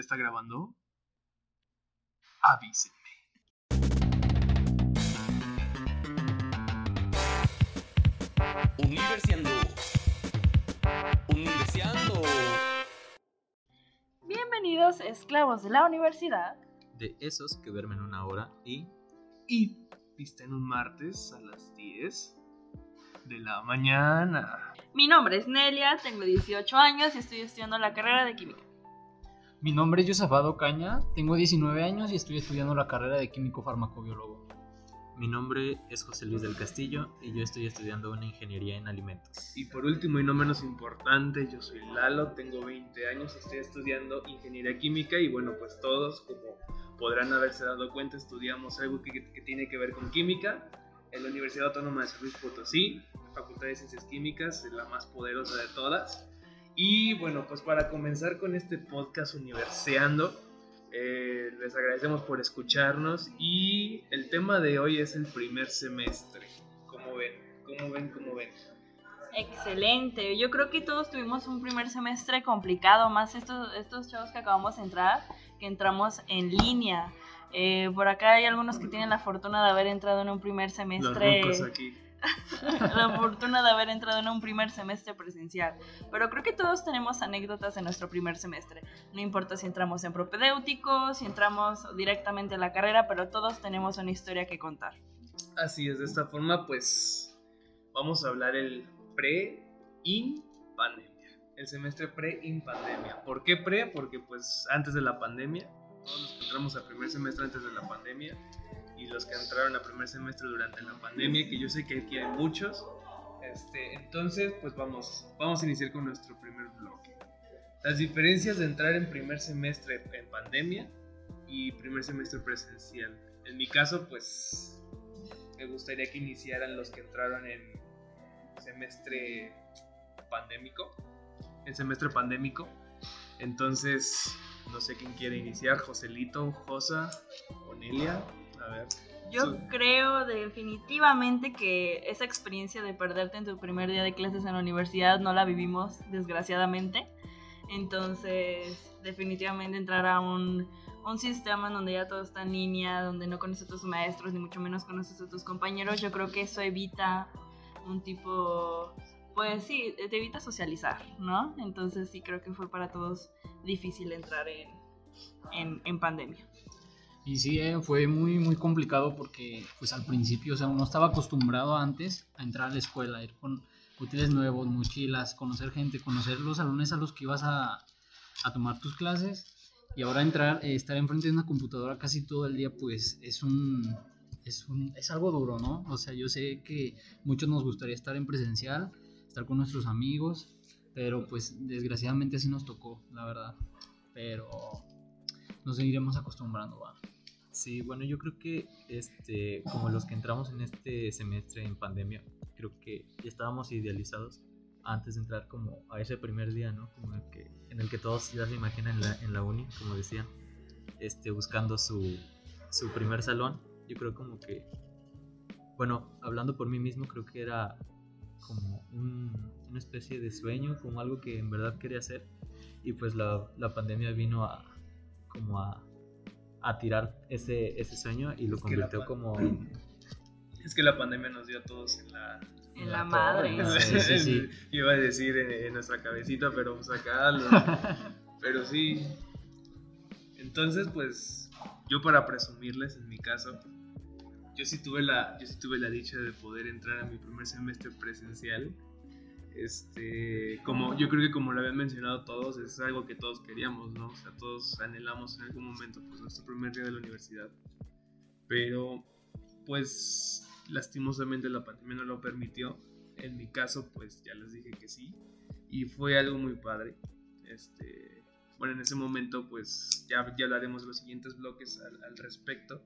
¿Ya está grabando? Avísenme. Universiando. Universiando. Bienvenidos, esclavos de la universidad. De esos que duermen una hora y. Y en un martes a las 10 de la mañana. Mi nombre es Nelia, tengo 18 años y estoy estudiando la carrera de química. Mi nombre es Josafado Caña, tengo 19 años y estoy estudiando la carrera de químico farmacobiólogo. Mi nombre es José Luis del Castillo y yo estoy estudiando una ingeniería en alimentos. Y por último y no menos importante, yo soy Lalo, tengo 20 años, estoy estudiando ingeniería química y bueno, pues todos, como podrán haberse dado cuenta, estudiamos algo que, que tiene que ver con química en la Universidad Autónoma de San Luis Potosí, Facultad de Ciencias Químicas, la más poderosa de todas. Y bueno, pues para comenzar con este podcast Universiando, eh, les agradecemos por escucharnos y el tema de hoy es el primer semestre. ¿Cómo ven? ¿Cómo ven? ¿Cómo ven? Excelente, yo creo que todos tuvimos un primer semestre complicado, más estos, estos chavos que acabamos de entrar, que entramos en línea. Eh, por acá hay algunos que tienen la fortuna de haber entrado en un primer semestre. Los aquí. la fortuna de haber entrado en un primer semestre presencial. Pero creo que todos tenemos anécdotas en nuestro primer semestre. No importa si entramos en propedéutico, si entramos directamente a la carrera, pero todos tenemos una historia que contar. Así es, de esta forma pues vamos a hablar el pre-in pandemia. El semestre pre-in pandemia. ¿Por qué pre? Porque pues antes de la pandemia, todos los que entramos al primer semestre antes de la pandemia, y los que entraron a primer semestre durante la pandemia, que yo sé que aquí hay muchos. Este, entonces, pues vamos, vamos a iniciar con nuestro primer bloque. Las diferencias de entrar en primer semestre en pandemia y primer semestre presencial. En mi caso, pues me gustaría que iniciaran los que entraron en semestre pandémico, en semestre pandémico. Entonces, no sé quién quiere iniciar, Joselito, Josa, Onelia. Yo creo definitivamente que esa experiencia de perderte en tu primer día de clases en la universidad no la vivimos, desgraciadamente. Entonces, definitivamente entrar a un, un sistema en donde ya todo está en línea, donde no conoces a tus maestros, ni mucho menos conoces a tus compañeros, yo creo que eso evita un tipo, pues sí, te evita socializar, ¿no? Entonces sí creo que fue para todos difícil entrar en, en, en pandemia. Y sí, eh, fue muy, muy complicado porque pues al principio, o sea, uno estaba acostumbrado antes a entrar a la escuela, ir con útiles nuevos, mochilas, conocer gente, conocer los salones a los que ibas a, a tomar tus clases y ahora entrar, eh, estar enfrente de una computadora casi todo el día, pues es un, es un, es algo duro, ¿no? O sea, yo sé que muchos nos gustaría estar en presencial, estar con nuestros amigos, pero pues desgraciadamente así nos tocó, la verdad. Pero nos seguiremos acostumbrando, va. Sí, bueno, yo creo que este, como los que entramos en este semestre en pandemia, creo que ya estábamos idealizados antes de entrar como a ese primer día, ¿no? Como el que, en el que todos ya se imaginan en la, en la uni, como decían, este, buscando su, su primer salón. Yo creo como que, bueno, hablando por mí mismo, creo que era como un, una especie de sueño, como algo que en verdad quería hacer. Y pues la, la pandemia vino a como a a tirar ese, ese sueño y lo convirtió como... Es que la pandemia nos dio a todos en la... En la, madre. Sí, sí, sí. Iba a decir en, nuestra cabecita, pero pues acá... pero sí. Entonces, pues, yo para presumirles, en mi caso, yo sí tuve la, yo sí tuve la dicha de poder entrar a mi primer semestre presencial este, como yo creo que como lo habían mencionado todos, es algo que todos queríamos, ¿no? O sea, todos anhelamos en algún momento, pues, nuestro primer día de la universidad. Pero, pues, lastimosamente la pandemia no lo permitió. En mi caso, pues, ya les dije que sí. Y fue algo muy padre. Este, bueno, en ese momento, pues, ya, ya hablaremos de los siguientes bloques al, respecto.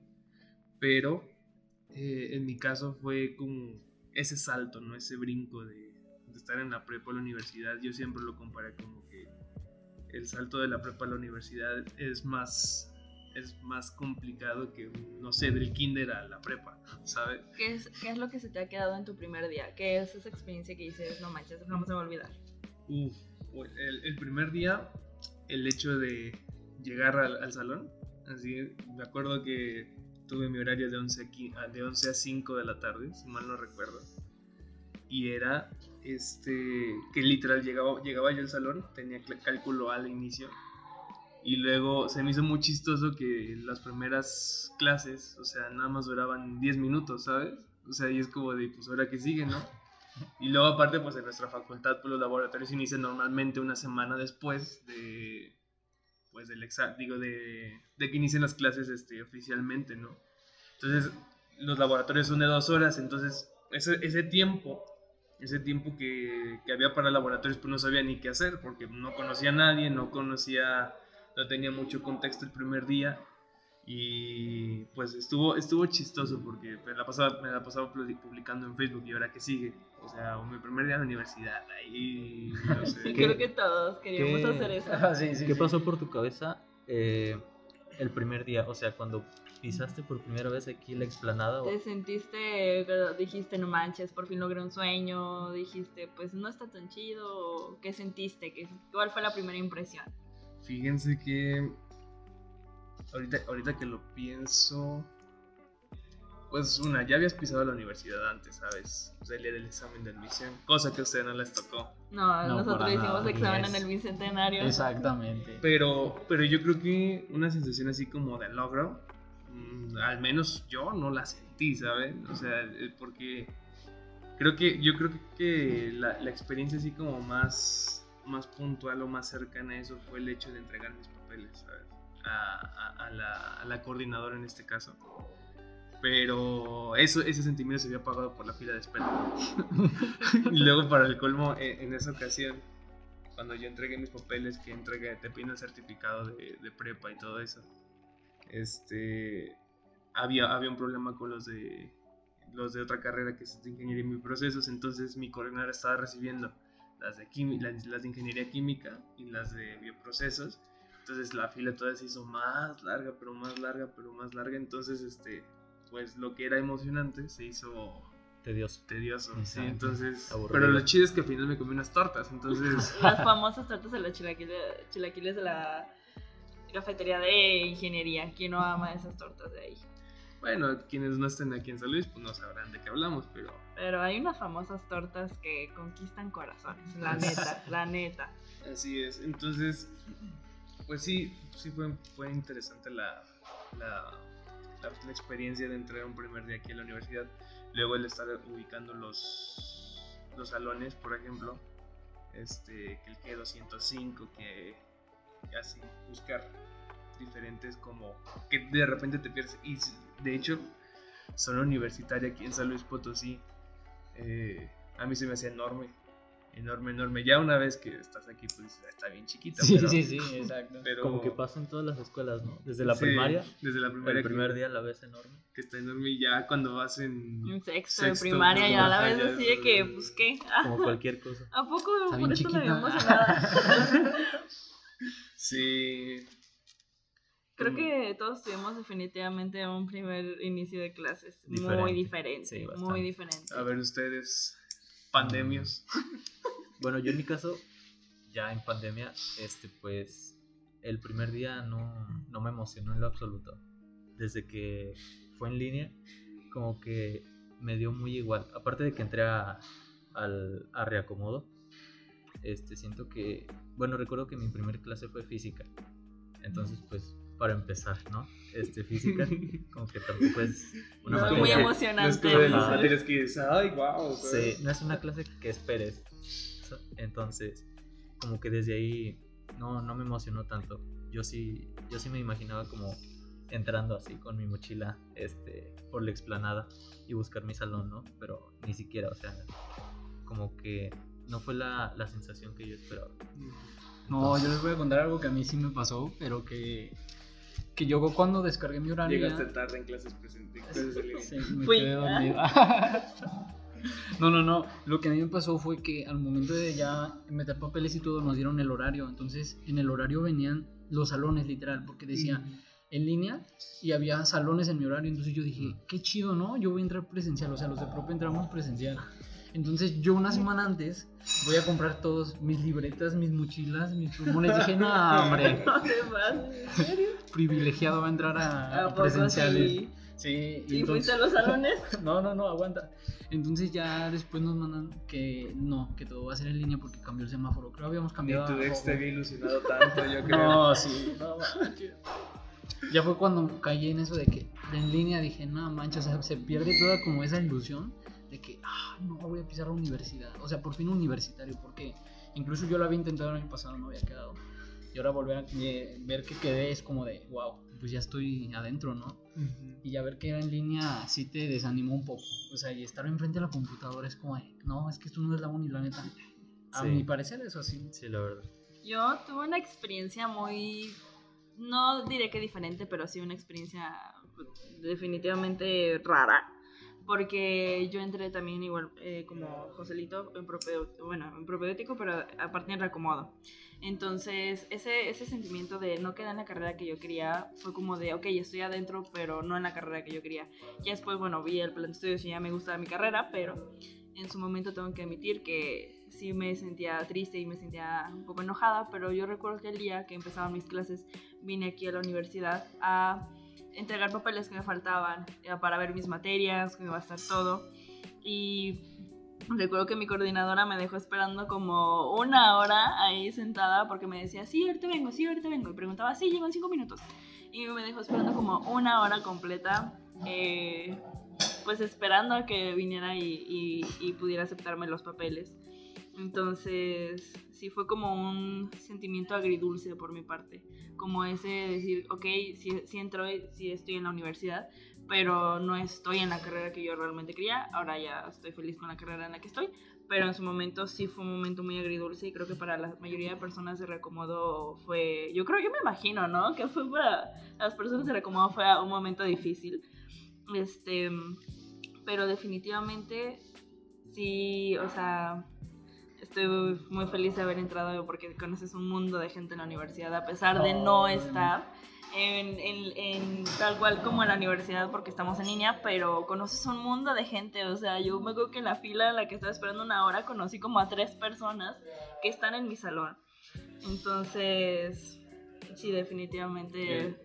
Pero, eh, en mi caso fue como ese salto, ¿no? Ese brinco de estar en la prepa o la universidad, yo siempre lo comparé como que el salto de la prepa a la universidad es más es más complicado que, no sé, del kinder a la prepa, ¿sabes? ¿Qué es, ¿Qué es lo que se te ha quedado en tu primer día? ¿Qué es esa experiencia que dices, no manches, no se va a olvidar? Uf, el, el primer día, el hecho de, llegar al, al salón. Así, me acuerdo que tuve mi horario de 11 a, qui- a- de 11 a 5 de la tarde, si mal no recuerdo. Y era este que literal llegaba, llegaba yo al salón, tenía cálculo al inicio. Y luego se me hizo muy chistoso que las primeras clases, o sea, nada más duraban 10 minutos, ¿sabes? O sea, y es como de, pues ahora que sigue, ¿no? Y luego aparte, pues en nuestra facultad, pues los laboratorios inician normalmente una semana después de, pues del examen, digo, de, de que inicien las clases este, oficialmente, ¿no? Entonces, los laboratorios son de dos horas, entonces ese, ese tiempo, ese tiempo que, que había para laboratorios, pues no sabía ni qué hacer, porque no conocía a nadie, no conocía, no tenía mucho contexto el primer día. Y pues estuvo, estuvo chistoso porque me la, pasaba, me la pasaba publi- publicando en Facebook y ahora que sigue. O sea, mi primer día en la universidad, ahí, no sé. Sí, ¿Qué- creo que todos queríamos qué- hacer eso. Ah, sí, sí, ¿Qué sí. pasó por tu cabeza eh, el primer día? O sea, cuando pisaste por primera vez aquí la explanada. o- Te sentiste, dijiste, no manches, por fin logré un sueño, dijiste, pues no está tan chido, ¿qué sentiste? ¿Qué, ¿Cuál fue la primera impresión? Fíjense que ahorita, ahorita que lo pienso, pues una, ya habías pisado la universidad antes, ¿sabes? O sea, el día del examen de admisión, cosa que a ustedes no les tocó. No, No, nosotros hicimos examen yes. en el Bicentenario. Exactamente. Pero, pero yo creo que una sensación así como de logro, al menos yo no la sentí, ¿sabes? O sea, eh, porque creo que yo creo que, la, experiencia así como más, más puntual o más cercana a eso fue el hecho de entregar mis papeles. A, la, coordinadora en este caso. Pero eso, ese sentimiento se había apagado por la fila de espera. y luego para el colmo, en, en esa ocasión, cuando yo entregué mis papeles, que entregué, te piden el certificado de, de prepa y todo eso, este, había, había un problema con los de, los de otra carrera que es de ingeniería y bioprocesos, entonces mi coordinadora estaba recibiendo las de, las, las de ingeniería química y las de bioprocesos, entonces la fila todavía se hizo más larga, pero más larga, pero más larga, entonces este, pues lo que era emocionante se hizo Tedioso. tedioso, sí, Exacto. entonces, Aburrido. pero lo chido es que al final me comí unas tortas, entonces... Las famosas tortas de los chilaquiles, chilaquiles de la cafetería de ingeniería. ¿Quién no ama esas tortas de ahí? Bueno, quienes no estén aquí en San Luis, pues no sabrán de qué hablamos, pero Pero hay unas famosas tortas que conquistan corazones, la neta, la neta. así es. Entonces, pues sí, sí fue, fue interesante la, la, la- la experiencia de entrar un primer día aquí en la universidad. Luego el estar ubicando los, los salones, por ejemplo, este, que el G205, que así, buscar diferentes como que de repente te pierdes. Y de hecho, zona universitaria aquí en San Luis Potosí, eh, a mí se me hacía enorme, enorme, enorme. Ya una vez que estás aquí, pues dices, "Ah, está bien chiquita. Sí, pero, sí, sí, exacto. pero- Como que pasa en todas las escuelas, ¿no? Desde la Sí, primaria, Desde la primaria. el primer que, día la ves enorme. que está enorme y ya cuando vas en... En sexto, Sexto, de primaria, ya la ya así de es- que, pues qué. Ah, Como cualquier cosa. ¿A poco Está por bien esto me había chiquita. emocionado? Sí. Creo Mm. que todos tuvimos definitivamente un primer inicio de clases muy Diferente. Sí, muy diferente. A ver ustedes, pandemios. Bueno, yo en mi caso, ya en pandemia, este, pues, el primer día no, no me emocionó en lo absoluto. Desde que fue en línea, como que me dio muy igual. Aparte de que entré a, al, a reacomodo, este, siento que, bueno, recuerdo que mi primer clase fue física. Entonces, pues, para empezar, ¿no? Este, física, como que tampoco es una No, materia muy que- No es emocionante. como de las que dices, ay, wow. Sí, no es una clase que esperes. Entonces, como que desde ahí no, no me emocionó tanto. Yo sí, yo sí me imaginaba como entrando así con mi mochila este, por la explanada y buscar mi salón, ¿no? Pero ni siquiera, o sea, como que no fue la, la sensación que yo esperaba. No, yo les voy a contar algo que a mí sí me pasó, pero que, que yo cuando descargué mi horario. ya- Llegaste tarde en clases presentes. Sí, me Fui. quedé dormido. No, no, no. Lo que a mí me pasó fue que al momento de ya meter papeles y todo, nos dieron el horario. Entonces, en el horario venían los salones, literal, porque decía en línea y había salones en mi horario. Entonces yo dije, qué chido, ¿no? Yo voy a entrar presencial. O sea, los de propio entramos presencial. Entonces yo una semana antes voy a comprar todos mis libretas, mis mochilas, mis plumones. Dije, no, hombre, No te pases, ¿en serio? privilegiado va a entrar a, ¿A a poco presenciales. sí? Sí, y ¿Y entonces- fuiste a los salones? No, no, no, aguanta. Entonces ya después nos mandan que no, que todo va a ser en línea porque cambió el semáforo. Creo que habíamos cambiado. tu a ex te había ilusionado tanto, yo creo. No, sí, no manches. Ya fue cuando caí en eso de que en línea dije, no manches, o sea, se pierde toda como esa ilusión de que, ah, no, voy a pisar la universidad. O sea, por fin universitario, porque incluso yo lo había intentado el año pasado, no había quedado. Y ahora volver a eh, ver que quedé es como de, wow, pues ya estoy adentro, ¿no? Ujú. Y ya ver que era en línea sí te desanimó un poco. O sea, y estar enfrente de la computadora es como, de, no, es que esto no es la uni, la neta. A Sí. mi parecer eso así. Sí, la verdad. Yo tuve una experiencia muy, no diré que diferente, pero sí una experiencia definitivamente rara. Porque yo entré también igual eh, como Joselito en propedéutico, bueno, en propedéutico, pero aparte en reacomodo. Entonces, ese, ese sentimiento de no quedar en la carrera que yo quería fue como de, ok, estoy adentro, pero no en la carrera que yo quería. Ya después, bueno, vi el plan de estudios y ya me gustaba mi carrera, pero en su momento tengo que admitir que sí me sentía triste y me sentía un poco enojada, pero yo recuerdo que el día que empezaban mis clases vine aquí a la universidad a entregar papeles que me faltaban para ver mis materias, que me iba a estar todo. Y recuerdo que mi coordinadora me dejó esperando como una hora ahí sentada porque me decía, sí, ahorita vengo, sí, ahorita vengo. Y preguntaba, sí, llego en cinco minutos. Y me dejó esperando como una hora completa. eh, pues esperando a que viniera y, y- y pudiera aceptarme los papeles. Entonces, sí fue como un sentimiento agridulce por mi parte, como ese de decir, ok, sí, sí entro, sí estoy en la universidad, pero no estoy en la carrera que yo realmente quería, ahora ya estoy feliz con la carrera en la que estoy, pero en su momento sí fue un momento muy agridulce y creo que para la mayoría de personas de Recomodo fue, yo creo, yo me imagino, ¿no? Que fue para las personas de Recomodo fue un momento difícil. Este, pero definitivamente sí, o sea, estoy muy feliz de haber entrado porque conoces un mundo de gente en la universidad, a pesar de no estar en tal cual como en la universidad porque estamos en línea, pero conoces un mundo de gente, o sea, yo me acuerdo que en la fila en la que estaba esperando una hora conocí como a tres personas que están en mi salón. Entonces, sí, definitivamente...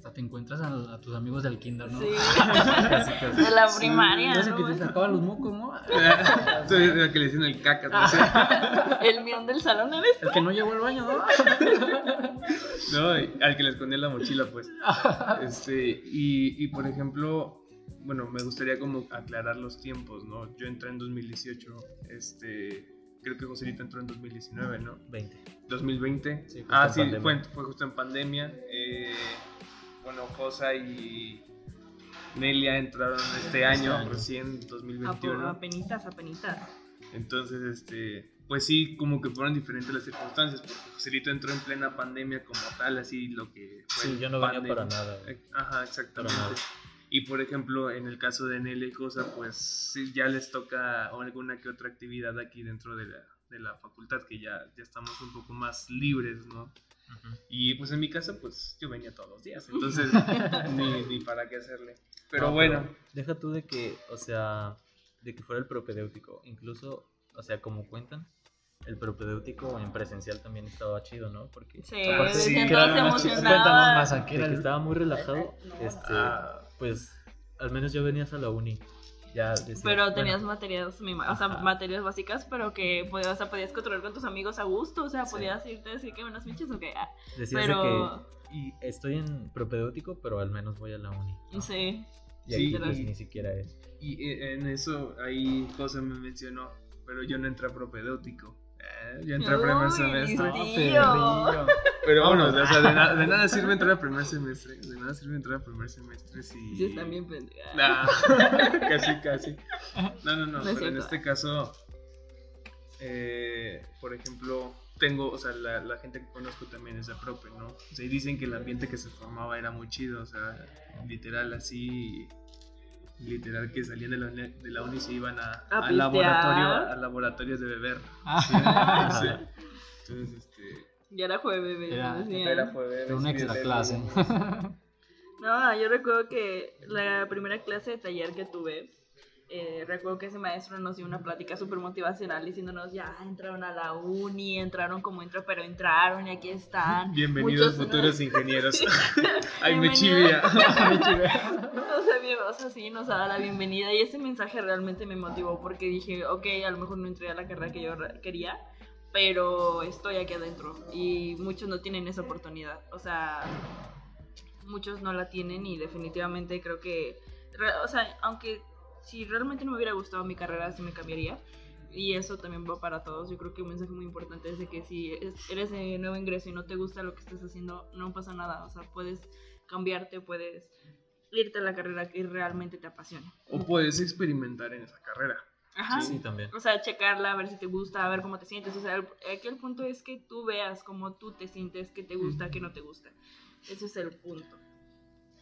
Sea, te encuentras a, a tus amigos del kinder, ¿no? Sí, Casi, casi. de la primaria. Ese ¿no? que te sacaban los mocos, ¿no? El que le dicen el caca. no sé. El mión del salón eres El que no llegó al baño, ¿no? No, y al que le escondía la mochila, pues. Este, y, y por ejemplo, bueno, me gustaría como aclarar los tiempos, ¿no? Yo entré en 2018, este, creo que Joselito entró en 2019, ¿no? 20. 2020. Sí, justo ah, en sí, fue, fue justo en pandemia. Eh, bueno, Josa y Nelia entraron este año, año. recién a, 2021. apenitas, apenitas. Entonces, este, pues sí, como que fueron diferentes las circunstancias, porque Joselito entró en plena pandemia como tal, así lo que fue. Sí, yo no venía para nada. güey. Ajá, exactamente. Para nada. Y por ejemplo, en el caso de Nelia y Cosa, pues sí, ya les toca alguna que otra actividad aquí dentro de la, de la facultad, que ya, ya estamos un poco más libres, ¿no? Y pues en mi caso, pues yo venía todos los días, entonces ni, ni para qué hacerle. Pero No, bueno, Deja tú de que, o sea, de que fuera el propedéutico. Incluso, o sea, como cuentan, el propedéutico en presencial también estaba chido, ¿no? Porque Sí, aparte sí, que todos era más- emocionados. Cuéntanos más, ¿a qué de era que el- estaba muy relajado, No. este, Ah. pues al menos yo venías a la uni. Ya decías, Pero bueno, tenías materias, mi ma- o sea, Ajá. materias básicas, pero que podías, o sea, podías controlar con tus amigos a gusto, o sea, Sí. podías irte a decir que buenas pinches o que, ah, decías pero, que y estoy en propedéutico, pero al menos voy a la uni. ¿no? sí, Y ahí Sí, pues, y- ni siquiera es. y eh, en eso ahí Cosa me mencionó, pero yo no entré a propedéutico. Eh, yo entré a primer semestre. No. Pero bueno, o sea, de, na- de nada sirve entrar a primer semestre. De nada sirve entrar a primer semestre si. sí, están bien. Nah, casi, casi. No, no, no. Pero en este caso, eh, por ejemplo, tengo, o sea, la, la gente que conozco también es de prope, ¿no? O sea, y dicen que el ambiente que se formaba era muy chido, o sea, literal así. Literal que salían de la, uni- de la uni y se iban a, A al laboratorio, a laboratorios de beber. Ah, Sí. Entonces, este. Ya era jueves, bebé. Era-. Era jueves. Era una extra clase. No, yo recuerdo que la primera clase de taller que tuve, eh, recuerdo que ese maestro nos dio una plática súper motivacional diciéndonos, ya entraron a la uni, entraron como entró, pero entraron y aquí están. Bienvenidos Muchos- futuros ingenieros. Ay, me chivia. O sea, bien- o sea, sí, nos da la bienvenida y ese mensaje realmente me motivó porque dije, ok, a lo mejor no entré a la carrera que yo quería, pero estoy aquí adentro y muchos no tienen esa oportunidad. O sea, muchos no la tienen y definitivamente creo que, o sea, aunque si realmente no me hubiera gustado mi carrera, sí me cambiaría. Y eso también va para todos. Yo creo que un mensaje muy importante es de que si es- eres de nuevo ingreso y no te gusta lo que estás haciendo, no pasa nada. O sea, puedes cambiarte, puedes irte a la carrera que realmente te apasiona. O puedes experimentar en esa carrera. Ajá. Sí, también. O sea, checarla, a ver si te gusta, a ver cómo te sientes. O sea, el- aquí el punto es que tú veas cómo tú te sientes, qué te gusta, qué no te gusta. Ese es el punto.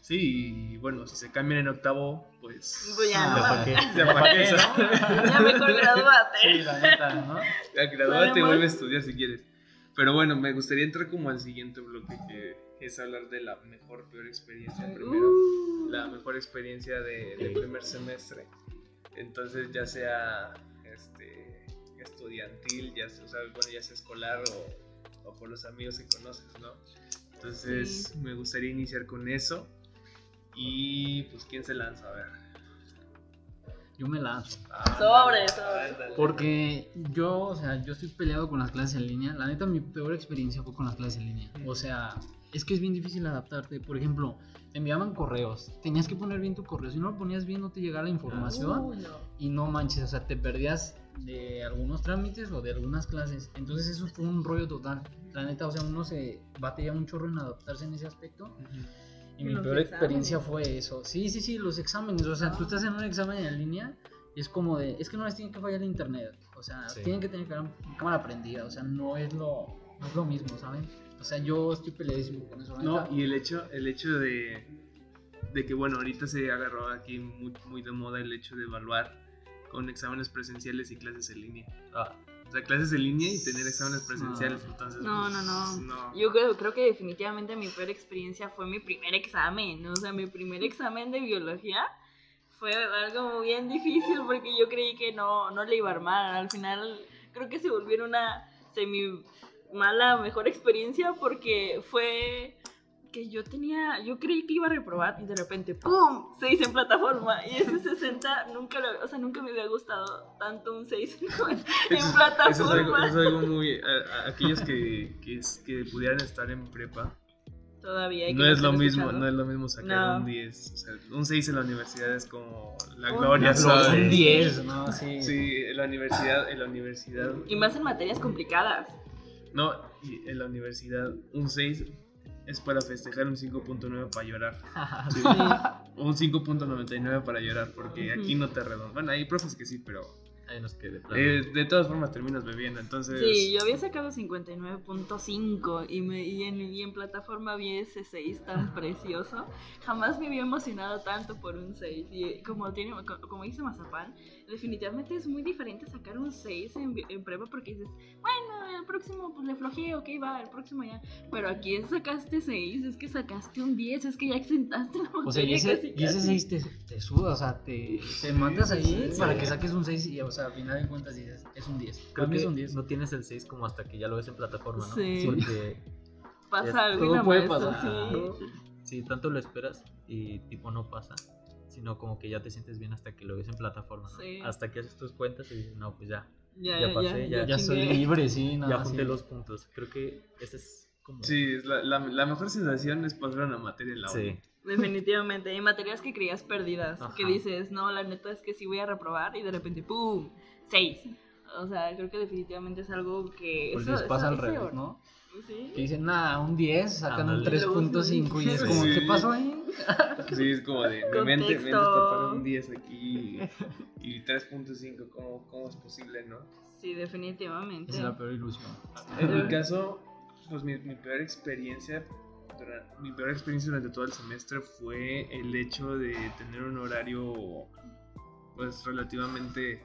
Sí, y bueno, si se cambian en octavo, pues. Pues ya, no, ¿para qué? Ya para qué, ya mejor gradúate. Sí, la neta, ¿no? Ya gradúate y vuelve a estudiar si quieres. Pero bueno, me gustaría entrar como al siguiente bloque que es hablar de la mejor, peor experiencia primero. Uh. La mejor experiencia de, del primer semestre. Entonces, ya sea este, estudiantil, ya sea, o sea, bueno, ya sea escolar o, o por los amigos que conoces, ¿no? Entonces, me gustaría iniciar con eso. Y pues, ¿quién se lanza? A ver. Yo me lanzo. Sobre, sobre. Ándale. Porque yo, o sea, yo estoy peleado con las clases en línea. La neta, mi peor experiencia fue con las clases en línea. O sea, es que es bien difícil adaptarte. Por ejemplo, te enviaban correos. Tenías que poner bien tu correo. Si no lo ponías bien, no te llegaba la información. No. Y no manches, o sea, te perdías de algunos trámites o de algunas clases. Entonces, eso fue un rollo total. La neta, o sea, uno se batalla un chorro en adaptarse en ese aspecto. Y Y mi peor experiencia exámenes. fue eso. Sí, sí, sí, los exámenes. O sea, tú estás en un examen en línea y es como de, es que no les tiene que fallar el internet. O sea, Sí. tienen que tener cámara, cámara prendida. O sea, no es lo, no es lo mismo, ¿saben? O sea, yo estoy peleadísimo con eso. No, y el hecho, el hecho de, de que, bueno, ahorita se agarró aquí muy, muy de moda el hecho de evaluar con exámenes presenciales y clases en línea. Ah, O sea, clases en línea y tener exámenes presenciales, No. entonces... No, pues, no, no. no. Yo creo, creo que definitivamente mi peor experiencia fue mi primer examen. O sea, mi primer examen de biología fue algo bien difícil porque yo creí que no, no le iba a armar. Al final creo que se volvió una semi mala mejor experiencia porque fue que yo tenía, yo creí que iba a reprobar y de repente ¡pum! 6 en plataforma y ese 60 nunca, lo- o sea, nunca me había gustado tanto un 6 en Eso, plataforma. eso es algo, eso es algo muy... a- a- aquellos que, que, es- que pudieran estar en prepa, Todavía hay que no es lo mismo, no es lo mismo sacar No. un 10. O sea, un 6 en la universidad es como la Un gloria. ¿sabes? Un 10, ¿no? Sí. Sí, en la universidad, en la universidad... Y más en materias complicadas. No, en la universidad un 6 es para festejar un 5.9 para llorar. Sí. O un 5.99 para llorar, porque aquí no te redondan. Bueno, hay profes que sí, pero hay unos que de plano- eh, de todas formas terminas bebiendo, entonces... Sí, yo había sacado 59.5 y, me, y, en, y en plataforma vi ese 6 tan precioso. Jamás me había emocionado tanto por un 6. Y como, tiene, co- como dice Mazapán, definitivamente es muy diferente sacar un 6 en, en prueba porque dices, bueno, el próximo pues le flojeo, ok, va, el próximo ya. Pero aquí sacaste 6, es que sacaste un 10, es que ya exentaste la O sea, y ese, casi, y ese casi. 6 te, te suda, o sea, te, te matas ahí sí, para sí. que saques un 6 y, o sea, al final de cuentas dices, es un 10. Creo que es un 10. no tienes el 6 como hasta que ya lo ves en plataforma, ¿no? Sí. Porque Pasa algo todo puede maestra, pasar. sí. si tanto lo esperas y tipo no pasa, sino como que ya te sientes bien hasta que lo ves en plataforma, ¿no? Sí. Hasta que haces tus cuentas y dices, no, pues ya, Ya, Ya ya, pasé, ya, ya- Ya soy libre, sí, nada ya más, junté sí. los puntos. Creo que ese es como... Sí, es la, la, la mejor sensación es pasar una materia en la. Sí. Definitivamente, hay materias que creías perdidas, que Ajá. dices, no, la neta es que sí voy a reprobar y de repente, ¡pum! ¡Seis! O sea, creo que definitivamente es algo que... Pues eso- les pasa eso- al revés, ¿no? Sí. Que dicen, nah, un 10, sacan un Ándale. 3.5 y es como, Sí. ¿qué pasó ahí? Sí, es como de, mi mente, mente está para un 10 aquí y 3.5, ¿cómo, ¿cómo es posible, no? Sí, definitivamente. Es la peor ilusión. En mi caso, pues mi, mi peor experiencia, mi peor experiencia durante todo el semestre fue el hecho de tener un horario, pues relativamente,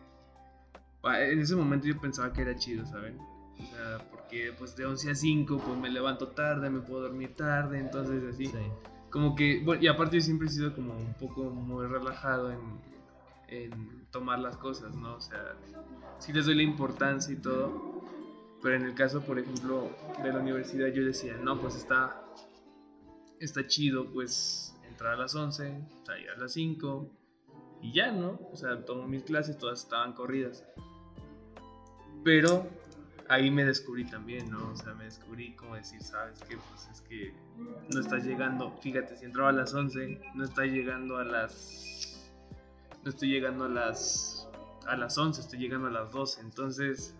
en ese momento yo pensaba que era chido, ¿saben? O sea, porque pues de 11 a 5, pues me levanto tarde, me puedo dormir tarde, entonces así. Sí. Como que, bueno, y aparte yo siempre he sido como un poco muy relajado en, en tomar las cosas, ¿no? O sea, sí les doy la importancia y todo, pero en el caso, por ejemplo, de la universidad yo decía, no, pues está, está chido, pues entrar a las 11, salir a las 5 y ya, ¿no? O sea, tomo mis clases, todas estaban corridas. Pero ahí me descubrí también, ¿no? O sea, me descubrí como decir, ¿sabes qué? Pues es que no estás llegando, fíjate, si entraba a las 11, no estás llegando a las... No estoy llegando a las... A las 11, estoy llegando a las 12. Entonces,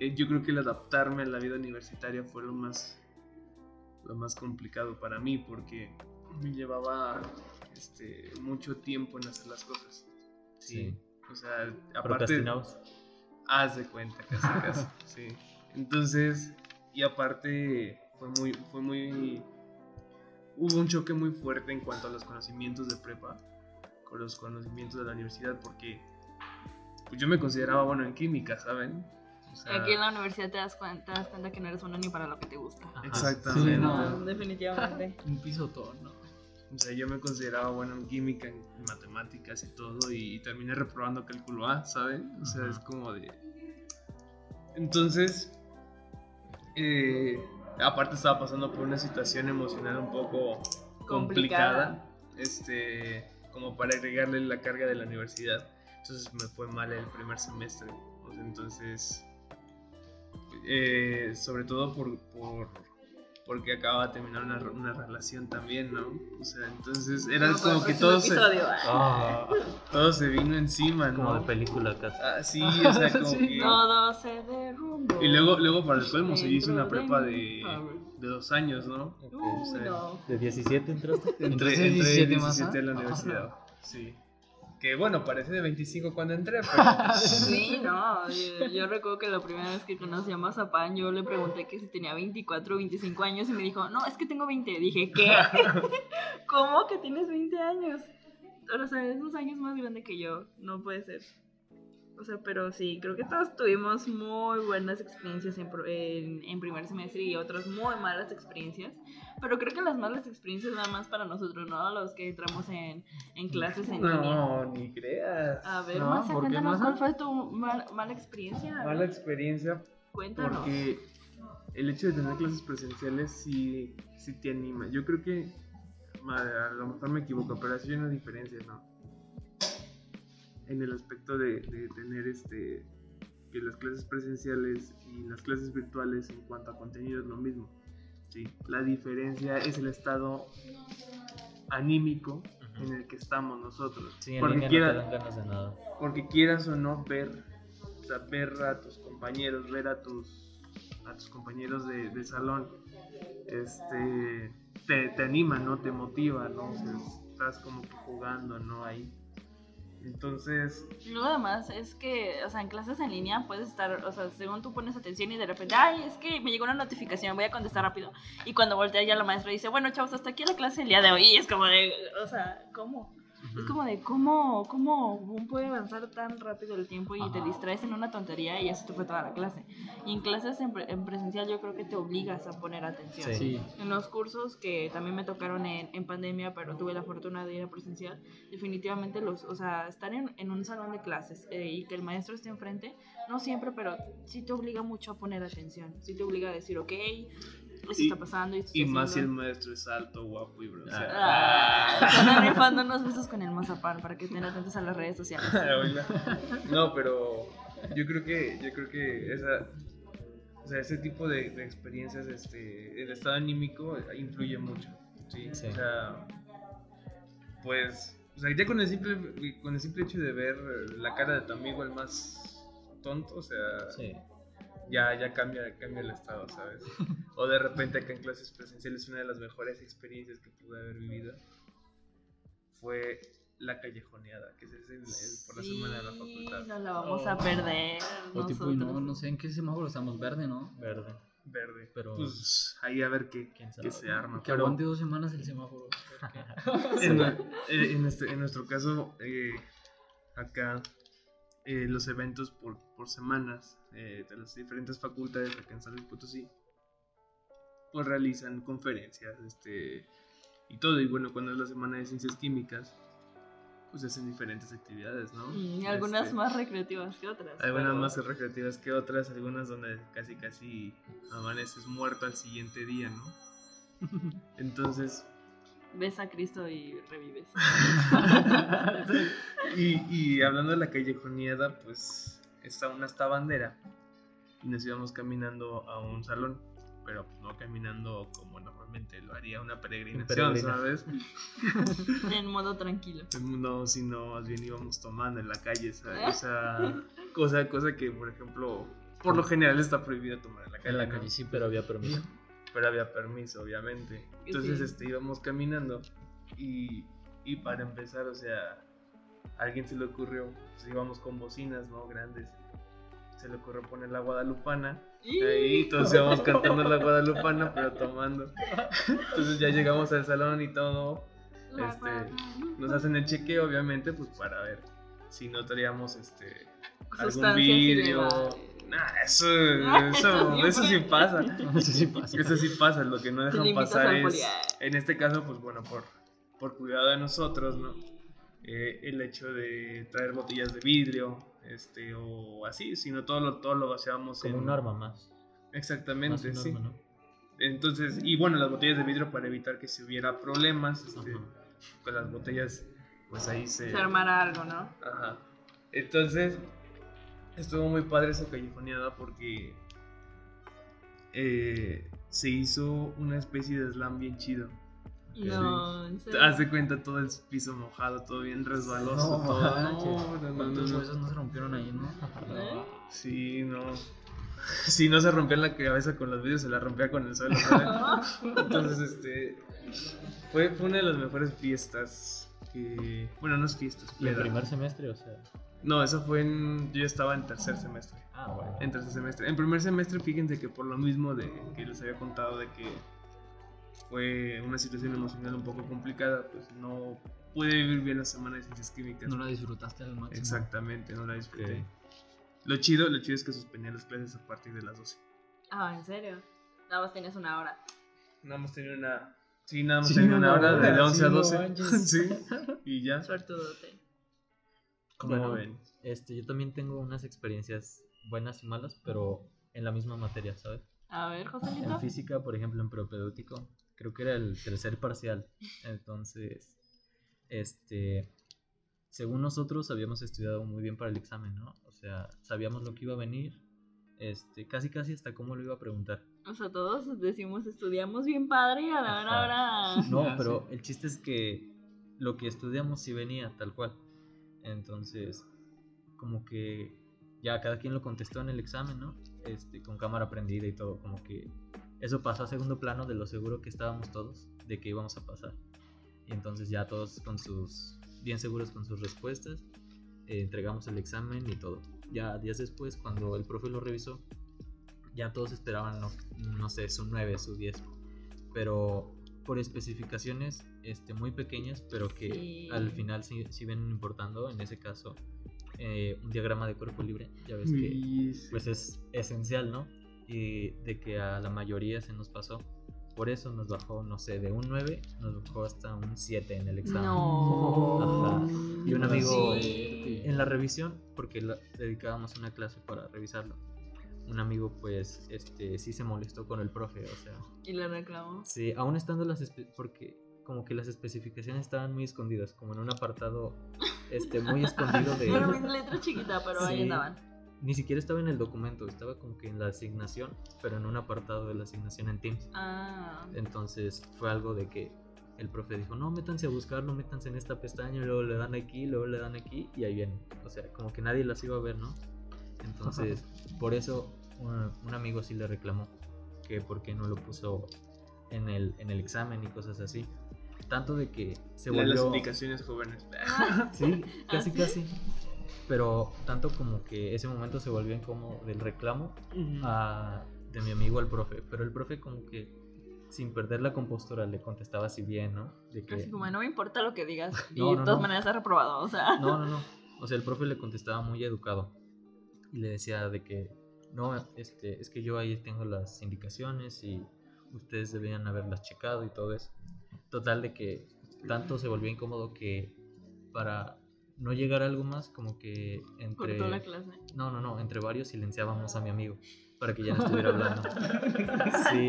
eh, yo creo que el adaptarme a la vida universitaria fue lo más... Lo más complicado para mí porque me llevaba este, mucho tiempo en hacer las cosas. Sí. Sí. O sea, aparte... Haz de cuenta, casi, casi. sí. Entonces, y aparte, fue muy, fue muy. Hubo un choque muy fuerte en cuanto a los conocimientos de prepa con los conocimientos de la universidad, porque pues, yo me consideraba bueno en química, ¿saben? O sea, Aquí en la universidad te das, cuenta, te das cuenta que no eres bueno ni para lo que te gusta. Ajá. Exactamente. Sí, no. Definitivamente. Un pisotón, ¿no? O sea, yo me consideraba bueno en química, en matemáticas y todo, y, terminé reprobando cálculo A, ¿saben? O sea, Ajá. es como de. Entonces, eh, aparte estaba pasando por una situación emocional un poco complicada, Complicada. este, como para agregarle la carga de la universidad. Entonces me fue mal el primer semestre. O sea, entonces, eh, sobre todo por, por- porque acababa de terminar una, una relación también, ¿no? O sea, entonces era para como que todo se, episodio. Ah, todo se vino encima, como de ¿no? película casi. Ah, sí, o sea, como Sí. que... Todo se derrumbó. Y luego, luego para el colmo, yo hice una prepa de power. de dos años, ¿no? Ok. Uy, o sea, no. ¿De 17 entraste? Entré, ¿Entraste entré 17 17 más, ah? a la Ajá. universidad, sí. Que bueno, parece de 25 cuando entré, pero... Sí, no, yo, yo recuerdo que la primera vez que conocí a Mazapán, yo le pregunté que si tenía 24 o 25 años y me dijo, no, es que tengo 20. Dije, ¿qué? ¿Cómo que tienes 20 años? O sea, es dos años más grande que yo, no puede ser. O sea, pero sí, creo que todos tuvimos muy buenas experiencias en, pro- en, en primer semestre y otras muy malas experiencias. Pero creo que las malas experiencias nada más para nosotros, ¿no? Los que entramos en, en clases en línea. No, ni creas. A ver, No, Masa, ¿por qué, cuéntanos Masa? cuál fue tu mal- mala experiencia. Mala experiencia Cuéntanos. porque el hecho de tener clases presenciales sí, sí te anima. Yo creo que, a lo mejor me equivoco, pero sí hay una diferencia, ¿no? En el aspecto de, de tener este que las clases presenciales y las clases virtuales en cuanto a contenido es lo mismo. ¿sí? La diferencia es el estado anímico en el que estamos nosotros. Sí, porque, línea quiera- no de nada. porque quieras o no ver, o sea, ver a tus compañeros, ver a tus, a tus compañeros de, de salón, este, te, te anima, ¿no? Te motiva, ¿no? O sea, estás como que jugando, ¿no? Ahí. Entonces, Luego además es que, o sea, en clases en línea puedes estar, o sea, según tú pones atención y de repente, ay, es que me llegó una notificación, voy a contestar rápido. Y cuando voltea ya la maestra dice, bueno, chavos, hasta aquí la clase el día de hoy. Y es como de, o sea, ¿cómo? Es como de, ¿cómo, cómo puede avanzar tan rápido el tiempo y te Ajá. distraes en una tontería y eso te fue toda la clase? Y en clases en, pre- en presencial yo creo que te obligas a poner atención. Sí. Sí. En los cursos que también me tocaron en, en pandemia, pero tuve la fortuna de ir a presencial, definitivamente los, o sea, estar en, en un salón de clases eh, y que el maestro esté enfrente, no siempre, pero sí te obliga mucho a poner atención, sí te obliga a decir, ok, Y- está pasando y esto y más si el haciendo". maestro es alto, guapo y bronceado. Ah, se andan rifando unos besos con el mazapán para que estén atentos a las redes sociales. Oiga. no, pero yo creo que, yo creo que esa, o sea, ese tipo de, de experiencias, este, el estado anímico influye mucho, ¿sí? Sí. O sea, pues, o sea, ya con el simple, con el simple hecho de ver la cara de tu amigo el más tonto, o sea, Sí. Ya, ya cambia, cambia el estado, ¿sabes? O de repente acá en clases presenciales una de las mejores experiencias que pude haber vivido fue la callejoneada, que es el, el- por la semana de la Sí, facultad. no la vamos Oh. a perder. O tipo, y no, no sé en qué semáforo estamos, verde, ¿no? Verde. Verde. Pero- Pues ahí a ver qué, ¿Quién sabe? qué se arma. Que aguante dos semanas el semáforo. en, en este- en nuestro caso, eh, acá eh, los eventos por, por semanas eh, de las diferentes facultades acá en San Luis Potosí, pues realizan conferencias este, y todo. Y bueno, cuando es la semana de ciencias químicas, pues hacen diferentes actividades, ¿no? Mm, y algunas Este, más recreativas que otras. Algunas pero- más recreativas que otras, algunas donde casi casi amaneces muerto al siguiente día, ¿no? Entonces, Ves a Cristo y revives. y, y hablando de la callejoneada, pues está una esta bandera y nos íbamos caminando a un salón, pero no caminando como normalmente lo haría una peregrinación, peregrina. ¿sabes? en modo tranquilo. No, sino más bien íbamos tomando en la calle esa, esa cosa, cosa que, por ejemplo, por lo general está prohibido tomar en la calle. En la ¿no? calle, sí, Pero había permiso. Pero había permiso, obviamente. Entonces, Sí. este, íbamos caminando y, y para empezar, o sea, a alguien se le ocurrió, pues íbamos con bocinas, ¿no? Grandes. Se le ocurrió poner la guadalupana. Ahí todos íbamos cantando la guadalupana, pero tomando. Entonces ya llegamos al salón y todo. Este. Nos hacen el chequeo, obviamente, pues para ver si no traíamos este algún vidrio. Nah, eso, Ah, eso, eso eso sí pasa. Eso sí pasa. Eso sí pasa, lo que no dejan pasar es, en este caso, pues bueno, por, por cuidado de nosotros, ¿no? Eh, el hecho de traer botellas de vidrio, este, o así, sino todo lo, todo lo vaciamos Como en... un arma más. Exactamente, sí. arma, ¿no? Entonces, y bueno, las botellas de vidrio para evitar que si hubiera problemas, este, Ajá. con las botellas, pues ahí se... Se armará algo, ¿no? Ajá. Entonces, estuvo muy padre esa callejoneada porque eh, se hizo una especie de slam bien chido. No, en serio. Haz de cuenta todo el piso mojado, todo bien resbaloso, No, todo. No, no, no, ¿Cuántos no. huesos no se rompieron ahí, no? ¿Eh? Sí, no. Si no se rompía la cabeza con los vidrios, se la rompía con el suelo. Entonces, este. Fue, fue una de las mejores fiestas. Que, bueno, no es fiestas, Y el primer semestre, o sea. No, eso fue en. Yo ya estaba en tercer semestre. Ah, bueno. En tercer semestre. En primer semestre, fíjense que por lo mismo de que les había contado de que fue una situación emocional un poco complicada, pues no pude vivir bien la semana de ciencias químicas. No la disfrutaste al máximo. Exactamente, no la disfruté. Lo chido, lo chido es que suspendí las clases a partir de las 12. Ah, ¿en serio? Nada más tienes una hora. Nada más tenía una. Sí, nada más Sí, tenía una una hora, hora, de 11 sí, a no 12. manches. sí, y ya. Suertudote. ¿Cómo Bueno, ven? Este, yo también tengo unas experiencias buenas y malas, pero en la misma materia, ¿sabes? A ver, En Joselito. física, por ejemplo, en propedéutico, creo que era el tercer parcial. Entonces, este, según nosotros habíamos estudiado muy bien para el examen, ¿no? O sea, sabíamos lo que iba a venir, este, casi casi hasta cómo lo iba a preguntar. O sea, todos decimos estudiamos bien padre y a la hora ahora. No, Ah, pero el chiste es que lo que estudiamos sí venía tal cual. Entonces, como que ya cada quien lo contestó en el examen, ¿no? Este, con cámara prendida y todo, como que eso pasó a segundo plano de lo seguro que estábamos todos de que íbamos a pasar. Y entonces ya todos con sus, bien seguros con sus respuestas, eh, entregamos el examen y todo. Ya días después, cuando el profe lo revisó, ya todos esperaban, no, no sé, su 9, su 10. Pero por especificaciones este, muy pequeñas, pero que Sí. al final sí, sí ven importando, en ese caso, eh, un diagrama de cuerpo libre, ya ves que sí. pues es esencial, ¿no? Y de que a la mayoría se nos pasó. Por eso nos bajó, no sé, de un 9 nos bajó hasta un 7 en el examen. No. Ajá. Y un amigo Sí. en la revisión, porque la- dedicábamos una clase para revisarlo. Un amigo pues este sí se molestó con el profe, o sea, Y le reclamó. sí, aún estando las porque como que las especificaciones estaban muy escondidas, como en un apartado este muy escondido de Bueno, letra chiquita, pero ahí andaban. ni siquiera estaba en el documento, estaba como que en la asignación, pero en un apartado de la asignación en Teams. Ah. Entonces fue algo de que el profe dijo, no, métanse a buscarlo, métanse en esta pestaña, y luego le dan aquí, luego le dan aquí, y ahí vienen. O sea, como que nadie las iba a ver, ¿no? Entonces, por eso un, un amigo sí le reclamó que por qué no lo puso en el, en el examen y cosas así. Tanto de que se La- Las volvió... indicaciones jóvenes. Sí, casi, ¿Ah, sí? casi. Pero tanto como que ese momento se volvió incómodo del reclamo a- de mi amigo al profe. Pero el profe como que sin perder la compostura le contestaba así bien, ¿no? De que, Así como, no me importa lo que digas. Y No, de no, todas no. maneras está reprobado, o sea. No, no, no. O sea, el profe le contestaba muy educado. Y le decía de que, no, este, es que yo ahí tengo las indicaciones y ustedes deberían haberlas checado y todo eso. Total de que tanto se volvió incómodo que para no llegara algo más, como que entre... Cortó la clase. No, no, no, entre varios silenciábamos a mi amigo para que ya no estuviera hablando. Sí,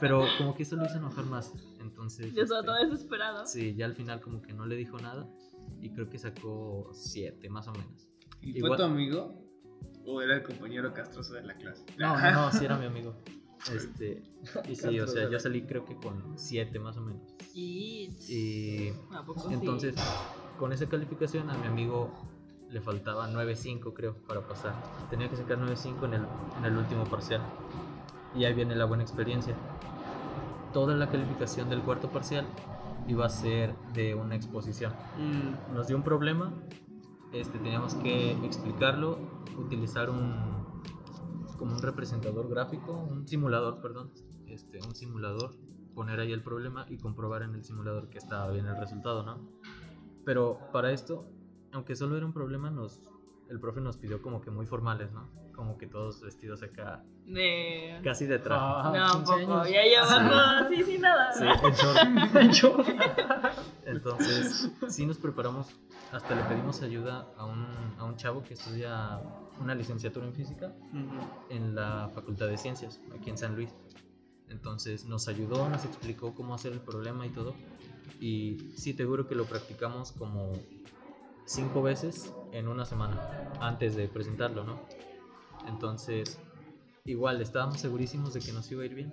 pero como que eso lo hizo enojar más. Entonces, Yo estaba este, todo desesperado. sí, ya al final como que no le dijo nada y creo que sacó siete más o menos. ¿Y fue Igual- tu amigo? ¿O era el compañero castroso de la clase? No, no, no, sí era mi amigo. Este, y sí, o sea, yo salí creo que con siete más o menos. Y... Entonces, con esa calificación a mi amigo le faltaba 9.5 creo para pasar. Tenía que sacar 9.5 en el, en el último parcial. Y ahí viene la buena experiencia. Toda la calificación del cuarto parcial iba a ser de una exposición. Mm, Nos dio un problema, este, teníamos que explicarlo, utilizar un como un representador gráfico, un simulador, perdón, este, un simulador, poner ahí el problema y comprobar en el simulador que estaba bien el resultado, ¿no? Pero para esto, aunque solo era un problema, nos, el profe nos pidió como que muy formales, ¿no? Como que todos vestidos acá, De... casi de traje. Ah, No, un 15 poco. llevaba así sin nada. Sí, en short. Entonces, sí nos preparamos, hasta le pedimos ayuda a un, a un chavo que estudia una licenciatura en física ujú. en la Facultad de Ciencias, aquí en San Luis. Entonces nos ayudó, nos explicó cómo hacer el problema y todo. Y sí, te juro que lo practicamos como cinco veces en una semana antes de presentarlo, ¿no? Entonces, igual estábamos segurísimos de que nos iba a ir bien.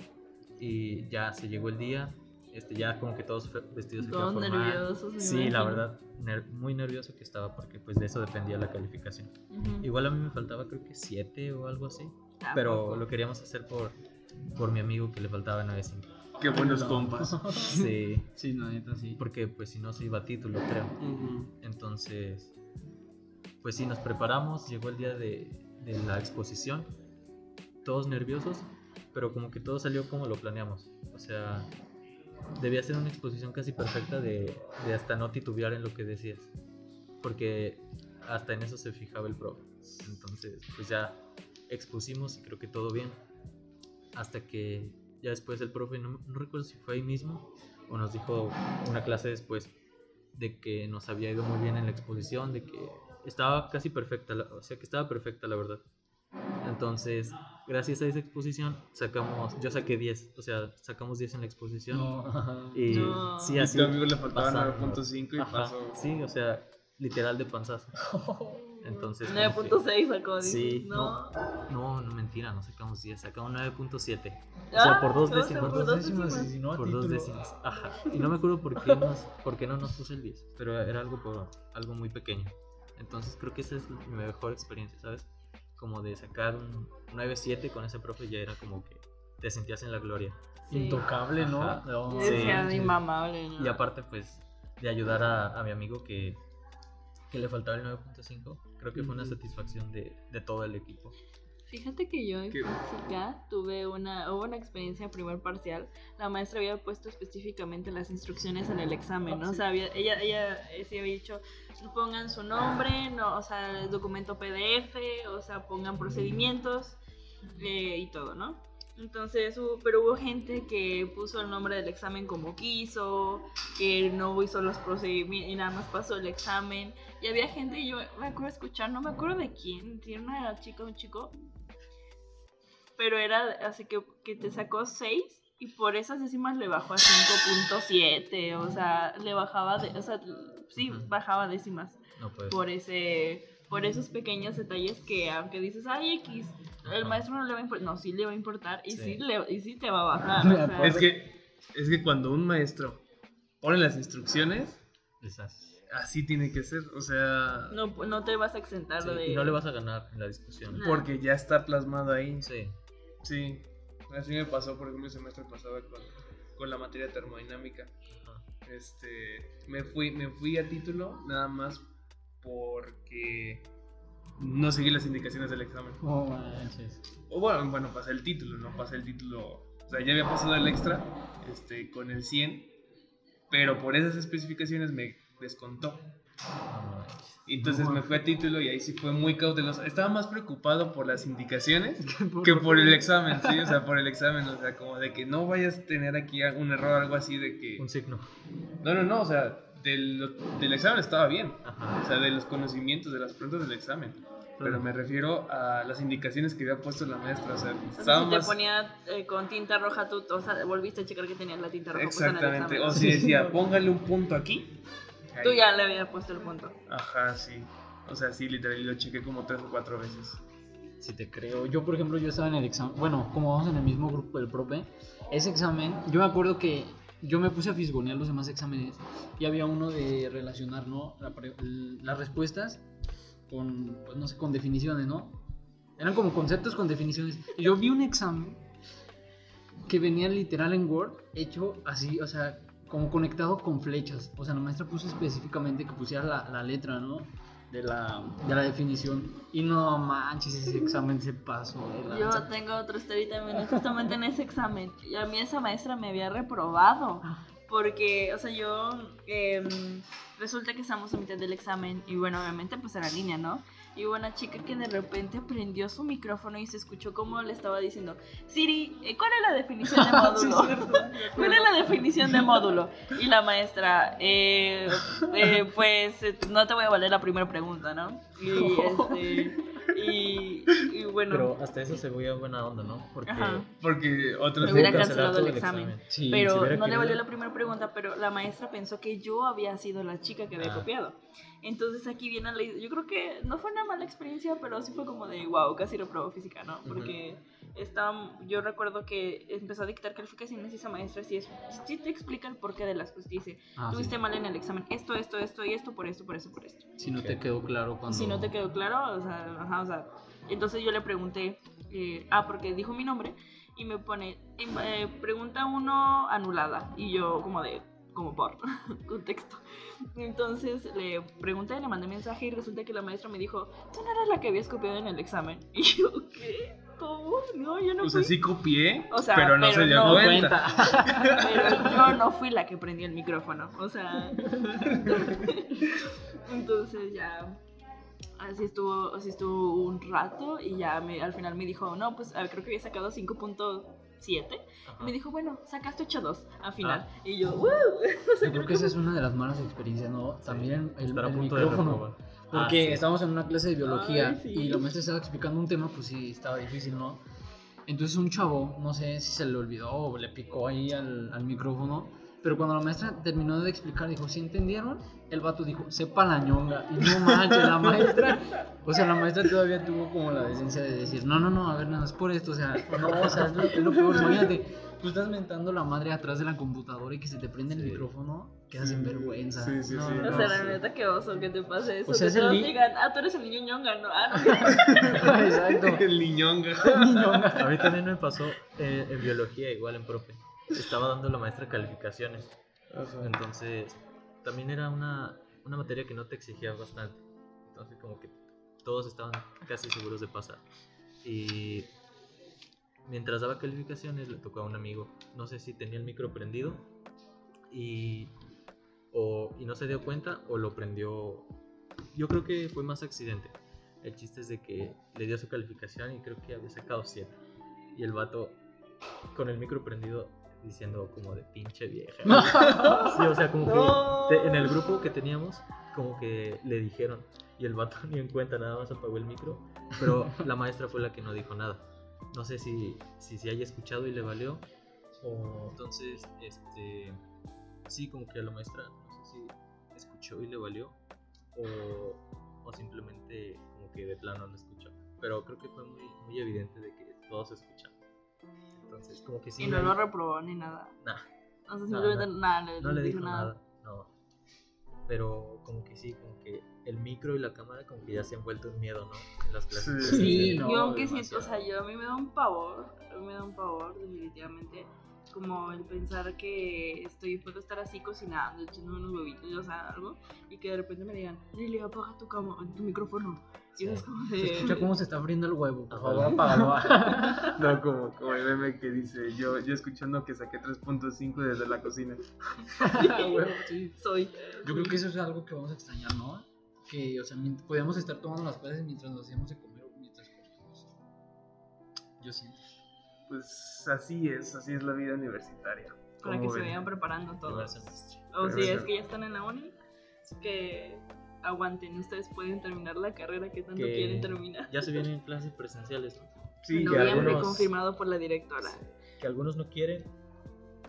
Y ya se llegó el día, este, ya como que todos vestidos acá Todos formal. nerviosos. Sí, la verdad, ner- muy nervioso que estaba porque pues de eso dependía la calificación. Ujú. Igual a mí me faltaba creo que 7 o algo así, ¿A pero poco? lo queríamos hacer por, por mi amigo que le faltaba 9.5. Qué buenos No. compas. Sí, Sí, neta, sí. porque pues si no se iba a título creo. Ujú. Entonces, pues sí, nos preparamos, llegó el día de, de la exposición, todos nerviosos, pero como que todo salió como lo planeamos. O sea, debía ser una exposición casi perfecta de, de hasta no titubear en lo que decías, porque hasta en eso se fijaba el profe. Entonces, pues ya expusimos y creo que todo bien, hasta que ya después el profe, no, no recuerdo si fue ahí mismo o nos dijo una clase después de que nos había ido muy bien en la exposición, de que estaba casi perfecta, o sea que estaba perfecta la verdad. Entonces, gracias a esa exposición sacamos, yo saqué 10, o sea, sacamos 10 en la exposición. No. Y No. sí, Y así. tu amigo le faltaba pasamos. 9.5 y Ajá, pasó. Sí, o sea, literal de panzazo. Entonces, como que- 9.6 sacó. Sí, no. no, no, mentira, no sacamos 10, sacamos 9.7. O Ah, sea, por dos décimas. por dos décimas. y si no, por dos décimas. Ajá. Y no me acuerdo por qué, nos, por qué no nos puso el 10, pero era algo por algo muy pequeño. Entonces creo que esa es mi mejor experiencia, ¿sabes? Como de sacar un 9.7 con ese profe ya era como que te sentías en la gloria. Sí. Intocable, ¿no? Ajá. No, Sí, decía, sí. inmamable. ¿no? Y aparte pues de ayudar a, a mi amigo que, que le faltaba el 9.5, creo que fue una satisfacción de, de todo el equipo. Fíjate que yo en ¿Qué? física tuve una, hubo una experiencia primer parcial. La maestra había puesto específicamente las instrucciones en el examen, ¿no? O sea, había- ella, ella eh, sí había dicho, pongan su nombre, no, o sea, el documento PDF, o sea, pongan procedimientos eh, y todo, ¿no? Entonces, hubo- pero hubo gente que puso el nombre del examen como quiso, que no hizo los procedimientos y nada más pasó el examen. Y había gente, y yo me acuerdo escuchar, no me acuerdo de quién, si era una chica o un chico, pero era así que, que te sacó 6 y por esas décimas le bajó a 5.7, o sea, le bajaba, de, o sea, sí, bajaba décimas No puede por ese por esos pequeños detalles que aunque dices, ay, X, el maestro no le va a importar, no, sí le va a importar y sí, Sí. le, y sí te va a bajar. o sea, Es que, es que cuando un maestro pone las instrucciones, Esas. así tiene que ser. O sea, no, no te vas a exentar Sí, de... y no le vas a ganar en la discusión. No. porque ya está plasmado ahí. Sí. Sí, así me pasó, por ejemplo, el semestre pasado con, con la materia termodinámica. Ajá. Este, me fui, me fui a título nada más porque no seguí las indicaciones del examen. Oh. O bueno, bueno, pasé el título, no pasé el título. O sea, ya había pasado el extra este, con el 100, pero por esas especificaciones me descontó. Entonces me fui a título y ahí sí fue muy cauteloso. Estaba más preocupado por las indicaciones que por el examen, sí, o sea, por el examen, o sea, como de que no vayas a tener aquí un error, algo así de que... Un signo. No, no, no, o sea, del, del examen estaba bien. Ajá. O sea, de los conocimientos, de las preguntas del examen. Pero me refiero a las indicaciones que había puesto la maestra. O sea, O sea, estaba si te más. ponía eh, con tinta roja, tú, o sea, volviste a checar que tenías la tinta roja puesta en el Exactamente. O si decía, póngale un punto aquí. Tú ahí. ya le habías puesto el punto. Ajá, sí. O sea, sí, literal, lo chequé como tres o cuatro veces. Si te creo. Yo, por ejemplo, yo estaba en el examen. Bueno, como vamos en el mismo grupo del profe, ese examen, yo me acuerdo que yo me puse a fisgonear los demás exámenes y había uno de relacionar, ¿no? La las respuestas con, pues no sé, con definiciones, ¿no? Eran como conceptos con definiciones. Y yo vi un examen que venía literal en Word, hecho así, o sea, como conectado con flechas. O sea, la maestra puso específicamente que pusiera la, la letra, ¿no? De la, de la definición. Y no manches, ese examen se pasó. de Yo tengo otra historia también, justamente en ese examen. Y a mí esa maestra me había reprobado. Porque, o sea, yo. em, resulta que estamos a mitad del examen. Y bueno, obviamente, pues era línea, ¿no? Y hubo una chica que de repente prendió su micrófono y se escuchó como le estaba diciendo: Siri, eh, ¿cuál es la definición de módulo? ¿Cuál es la definición de módulo? Y la maestra, eh, eh, pues eh, no te voy a valer la primera pregunta, ¿no? Y, este, y, y bueno. Pero hasta eso se veía buena onda, ¿no? Porque Ajá. Porque otros. Me hubiera cancelado el examen. Sí, pero no le valió la primera pregunta, pero la maestra pensó que yo había sido la chica que había Ah. copiado. Entonces aquí viene la... Yo creo que no fue una mala experiencia, pero sí fue como de, wow, casi reprobó física, ¿no? Porque estaba, yo recuerdo que empezó a dictar calificaciones y esa maestra sí, es, sí te explica el porqué de las cosas. Dice, Ah, sí. tuviste mal en el examen, esto, esto, esto y esto, por esto, por esto, por esto. Si no te quedó claro cuando. Si no te quedó claro, o sea, ajá, o sea, entonces yo le pregunté, eh, ah, porque dijo mi nombre, y me pone, eh, pregunta uno anulada, y yo como de, como por contexto. Entonces le pregunté, le mandé mensaje y resulta que la maestra me dijo, tú no eras la que habías copiado en el examen. Y yo, ¿qué? ¿Cómo? No, yo no O sea, fui. sí copié, O sea, pero no pero se dio no cuenta. Pero yo no fui la que prendió el micrófono. O sea. Entonces ya. Así estuvo, así estuvo un rato y ya me, al final me dijo, no, pues a ver, creo que había sacado 5.7. Ajá. Me dijo, bueno, sacaste 8.2 al final. Ah. Y yo, ¡wow! Yo creo que esa es una de las malas experiencias, ¿no? También el, a el de micrófono. Porque Ah, sí. estábamos en una clase de biología Ay, sí. y la maestra estaba explicando un tema, pues sí, estaba difícil, ¿no? Entonces un chavo, no sé si se le olvidó o le picó ahí al, al micrófono, pero cuando la maestra terminó de explicar, dijo, ¿sí entendieron? El vato dijo, sepa la ñonga. Y no manches, la maestra, o sea, la maestra todavía tuvo como la decencia de decir, no, no, no, a ver, nada, es por esto, o sea, no, o sea, es lo, es lo peor, imagínate. Tú estás mentando la madre atrás de la computadora y que se te prende el Sí. micrófono, quedas Sí. en vergüenza. Sí, sí, No, sí. no, O sea, sí. la neta, qué oso que te pase eso. O sea, que es el todos digan, ah, tú eres el niño ñonga, ¿no? Ah, no. Exacto. El niñonga. A mí también me pasó eh, en biología, igual en profe. Estaba dando la maestra calificaciones. Entonces, también era una, una materia que no te exigía bastante. Entonces, como que todos estaban casi seguros de pasar. Y mientras daba calificaciones, le tocó a un amigo. No sé si tenía el micro prendido y, o, y no se dio cuenta o lo prendió. Yo creo que fue más accidente. El chiste es de que le dio su calificación y creo que había sacado 7. Y el vato con el micro prendido diciendo como de pinche vieja. Sí, o sea, como No. que te- en el grupo que teníamos, como que le dijeron. Y el vato ni en cuenta, nada más apagó el micro. Pero la maestra fue la que no dijo nada. No sé si, si se haya escuchado y le valió. O entonces, este. Sí, como que a la maestra, no sé si escuchó y le valió. O, o simplemente, como que de plano no escuchó. Pero creo que fue muy, muy evidente de que todos escuchaban. Entonces, como que sí. Y no lo reprobó ni nada. Nah. O sea, No, simplemente no. nada, le, No le dijo dijo nada. No. Pero como que sí, como que el micro y la cámara como que ya se han vuelto un miedo, ¿no? En las clases. Sí. Sí, no, yo aunque demasiado. o sea, yo a mí me da un pavor, a mí me da un pavor definitivamente, como el pensar que estoy, puedo estar así cocinando, echando unos huevitos, o sea, algo, y que de repente me digan, Lili, apaga tu, cama, tu micrófono. Y es como Se de... escucha cómo se está abriendo el huevo. Por favor, apágalo. No, como, como el meme que dice, yo, yo escuchando que saqué 3.5 desde la cocina. Huevo, sí. Soy. Yo creo que eso es algo que vamos a extrañar, ¿no? Que, o sea, podíamos estar tomando las clases mientras nos hacíamos de comer o mientras comíamos. Yo siento. Pues así es, así es la vida universitaria. para ¿Cómo que se vayan preparando todos. semestre. O Primer si es que ya están en la uni, que aguanten, ustedes pueden terminar la carrera que tanto Que quieren terminar. Ya se vienen clases presenciales, ¿no? Sí, en que noviembre, algunos- confirmado por la directora. Que algunos no quieren.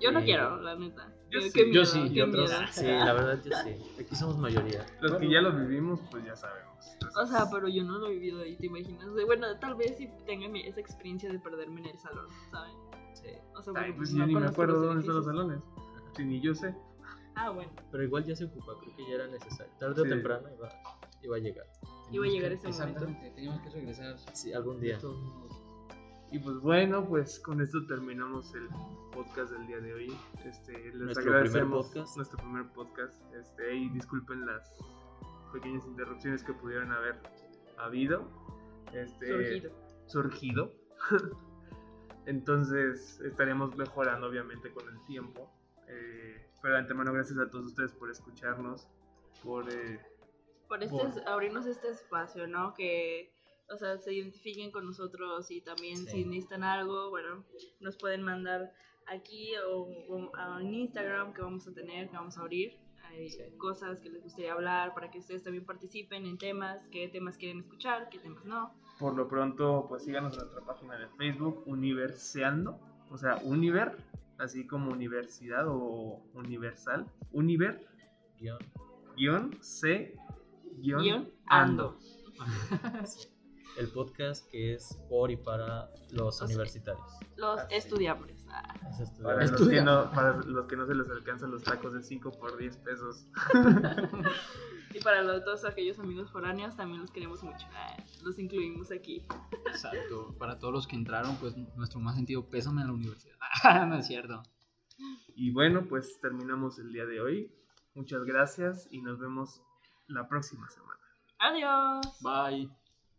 Yo no y- quiero, la neta. Yo Qué- sí, yo miedo, sí, qué Y otros, sí, la verdad yo sí. Aquí somos mayoría. Los que ya lo vivimos, pues ya sabemos. O sea, pero yo no lo he vivido ahí, ¿te imaginas? Bueno, tal vez sí tenga esa experiencia de perderme en el salón, ¿saben? sí. O sea, Ay, porque, pues no yo ni me acuerdo dónde están los salones. Sí, ni yo sé. Ah, bueno, Pero igual ya se ocupa, creo que ya era necesario. Tarde o temprano iba, iba a llegar. Iba a llegar ese momento. Exactamente, teníamos que regresar. Sí, algún día. Y pues bueno, pues con esto terminamos el podcast del día de hoy. Este, les Nuestro agradecemos primer podcast. nuestro primer podcast. Este, y disculpen las pequeñas interrupciones que pudieron haber habido. Este, surgido. surgido. Entonces estaremos mejorando obviamente con el tiempo. Eh, pero de antemano gracias a todos ustedes por escucharnos, por eh, Por este, Por- abrirnos este espacio, ¿no? Que, o sea, se identifiquen con nosotros y también Sí. si necesitan algo, bueno, nos pueden mandar aquí o, o a- en Instagram que vamos a tener, que vamos a abrir. Hay Sí. cosas que les gustaría hablar para que ustedes también participen en temas, qué temas quieren escuchar, qué temas no. Por lo pronto, pues síganos en nuestra página de Facebook, Universeando, o sea, Univer, así como universidad o universal, Univer, Guión. guion, C, guion, Guión, ando. ando. El podcast que es por y para los universitarios. Los Así. estudiantes. Ah. Los Para estudiantes. los, que no, para los que no se les alcanzan los tacos de 5 por 10 pesos. Y para los, todos aquellos amigos foráneos también los queremos mucho. Ah, los incluimos aquí. Exacto. Para todos los que entraron, pues nuestro más sentido pésame a la universidad. no es cierto. Y bueno, pues terminamos el día de hoy. Muchas gracias y nos vemos la próxima semana. Adiós. Bye.